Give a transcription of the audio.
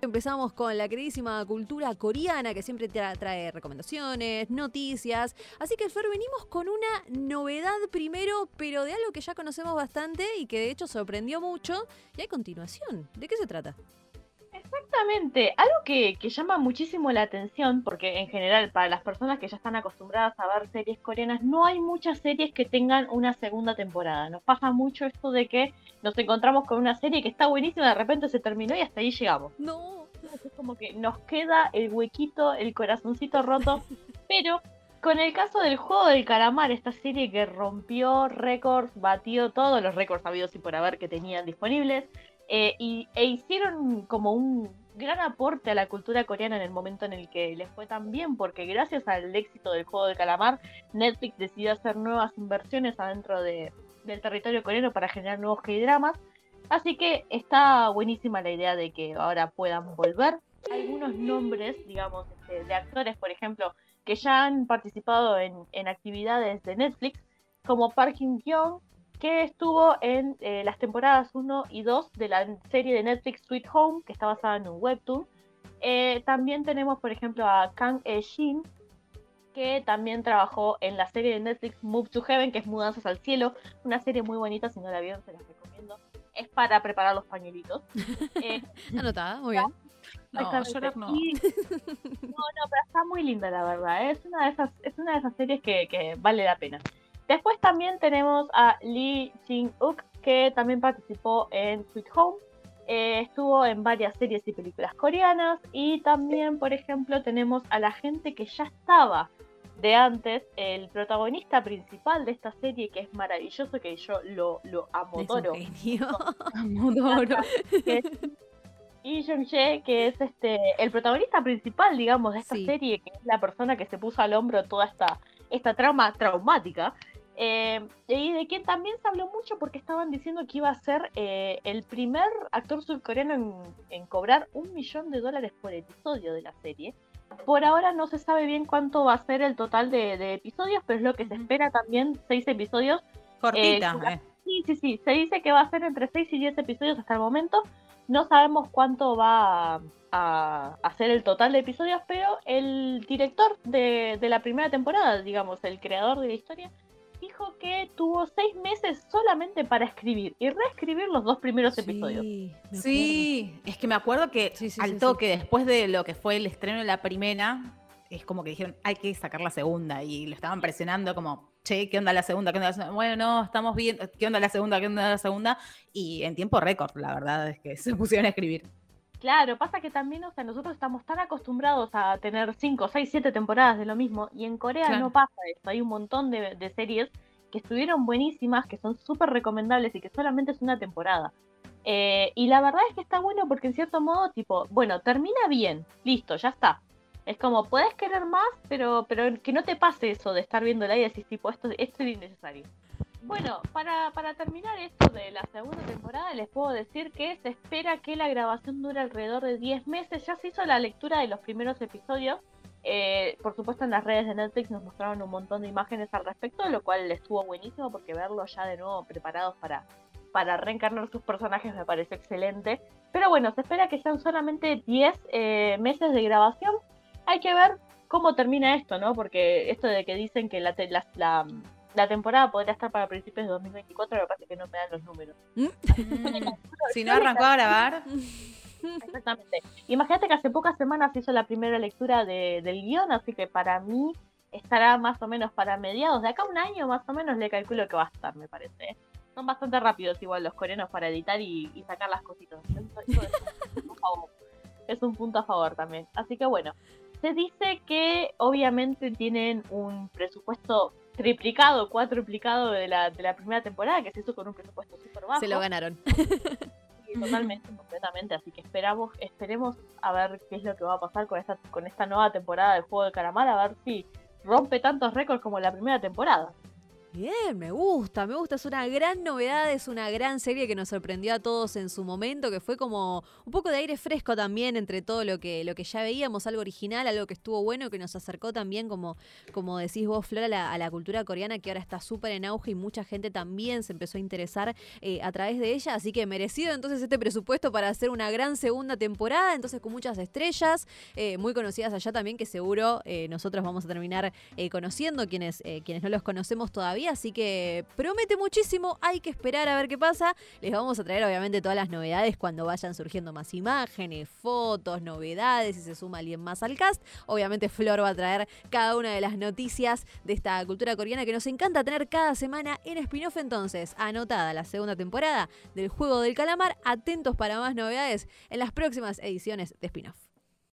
Empezamos con la queridísima cultura coreana que siempre trae recomendaciones, noticias. Así que, Fer, venimos con una novedad primero, pero de algo que ya conocemos bastante y que de hecho sorprendió mucho. Y hay continuación. ¿De qué se trata? Exactamente, algo que, llama muchísimo la atención, porque en general para las personas que ya están acostumbradas a ver series coreanas, no hay muchas series que tengan una segunda temporada. Nos pasa mucho esto de que nos encontramos con una serie que está buenísima, de repente se terminó y hasta ahí llegamos. No. Es como que nos queda el huequito, el corazoncito roto, pero con el caso del juego del calamar, esta serie que rompió récords, batió todos los récords habidos y por haber que tenían disponibles, eh, y, e hicieron como un gran aporte a la cultura coreana en el momento en el que les fue tan bien, porque gracias al éxito del juego del calamar, Netflix decidió hacer nuevas inversiones adentro de, del territorio coreano para generar nuevos K-dramas. Así que está buenísima la idea de que ahora puedan volver. Algunos nombres, digamos, este, de actores, por ejemplo, que ya han participado en, en actividades de Netflix, como Park Hyun que estuvo en eh, las temporadas 1 y 2 de la serie de Netflix Sweet Home, que está basada en un webtoon. Eh, también tenemos, por ejemplo, a Kang E-shin, que también trabajó en la serie de Netflix Move to Heaven, que es Mudanzas al Cielo, una serie muy bonita, si no la vieron se las recomiendo. Es para preparar los pañuelitos. Eh, Anotada, muy bien. No, no. no, no, pero está muy linda la verdad. Es una de esas, es una de esas series que, que vale la pena. Después también tenemos a Lee Jin-uk, que también participó en Sweet Home. Eh, estuvo en varias series y películas coreanas. Y también, por ejemplo, tenemos a la gente que ya estaba de antes, el protagonista principal de esta serie, que es maravilloso, que yo lo, lo amodoro. amodoro. Y Jung Jae, que es este el protagonista principal, digamos, de esta serie, que es la persona que se puso al hombro toda esta, esta trauma traumática. Eh, y de quien también se habló mucho porque estaban diciendo que iba a ser eh, el primer actor surcoreano en, cobrar un millón de dólares por episodio de la serie. Por ahora no se sabe bien cuánto va a ser el total de, episodios, pero es lo que se espera también, seis episodios. Cortita. Eh, sí, sí, sí, se dice que va a ser entre seis y diez episodios hasta el momento. No sabemos cuánto va a, a, ser el total de episodios, pero el director de la primera temporada, digamos, el creador de la historia, dijo que tuvo seis meses solamente para escribir y reescribir los dos primeros episodios. Sí, es que me acuerdo que al toque, después de lo que fue el estreno de la primera, es como que dijeron, hay que sacar la segunda. Y lo estaban presionando como, che, ¿qué onda la segunda? ¿Qué onda la segunda? Bueno, no, estamos bien, ¿qué onda la segunda? ¿Qué onda la segunda? Y en tiempo récord, la verdad, es que se pusieron a escribir. Claro, pasa que también, o sea, nosotros estamos tan acostumbrados a tener 5, 6, 7 temporadas de lo mismo, y en Corea no pasa esto. Hay un montón de, series que estuvieron buenísimas, que son súper recomendables y que solamente es una temporada. Eh, y la verdad es que está bueno porque en cierto modo, tipo, bueno, termina bien, listo, ya está. Es como, puedes querer más, pero, pero que no te pase eso de estar viendo y decir, tipo, esto, esto es innecesario. Bueno, para, para terminar esto de la segunda temporada, les puedo decir que se espera que la grabación dure alrededor de 10 meses. Ya se hizo la lectura de los primeros episodios. Eh, por supuesto, en las redes de Netflix nos mostraron un montón de imágenes al respecto, lo cual estuvo buenísimo porque verlos ya de nuevo preparados para, para reencarnar sus personajes me parece excelente. Pero bueno, se espera que sean solamente 10 eh, meses de grabación. Hay que ver cómo termina esto, ¿no? Porque esto de que dicen que la, la la temporada podría estar para principios de 2024, lo que pasa es que no me dan los números. ¿Mm? si no arrancó a grabar. Exactamente. Imagínate que hace pocas semanas hizo la primera lectura de, del guion, así que para mí estará más o menos para mediados de acá un año más o menos le calculo que va a estar, me parece. Son bastante rápidos igual los coreanos para editar y, sacar las cositas. es un punto a favor también. Así que bueno, se dice que obviamente tienen un presupuesto triplicado, cuatruplicado de la, de la primera temporada, que se hizo con un presupuesto súper bajo. Se lo ganaron. totalmente, completamente. Así que esperamos, esperemos a ver qué es lo que va a pasar con esta, con esta nueva temporada del juego de Caramar, a ver si rompe tantos récords como la primera temporada. Bien, me gusta, me gusta. Es una gran novedad, es una gran serie que nos sorprendió a todos en su momento, que fue como un poco de aire fresco también entre todo lo que, lo que ya veíamos, algo original, algo que estuvo bueno, que nos acercó también, como, como decís vos, Flor, a la, cultura coreana, que ahora está súper en auge y mucha gente también se empezó a interesar eh, a través de ella. Así que merecido entonces este presupuesto para hacer una gran segunda temporada, entonces con muchas estrellas, eh, muy conocidas allá también, que seguro eh, nosotros vamos a terminar conociendo, quienes, quienes no los conocemos todavía así que promete muchísimo, hay que esperar a ver qué pasa. Les vamos a traer obviamente todas las novedades cuando vayan surgiendo más imágenes, fotos, novedades, y se suma alguien más al cast. Obviamente Flor va a traer cada una de las noticias de esta cultura coreana que nos encanta tener cada semana en spin-off entonces. Anotada la segunda temporada del Juego del Calamar, atentos para más novedades en las próximas ediciones de spin-off.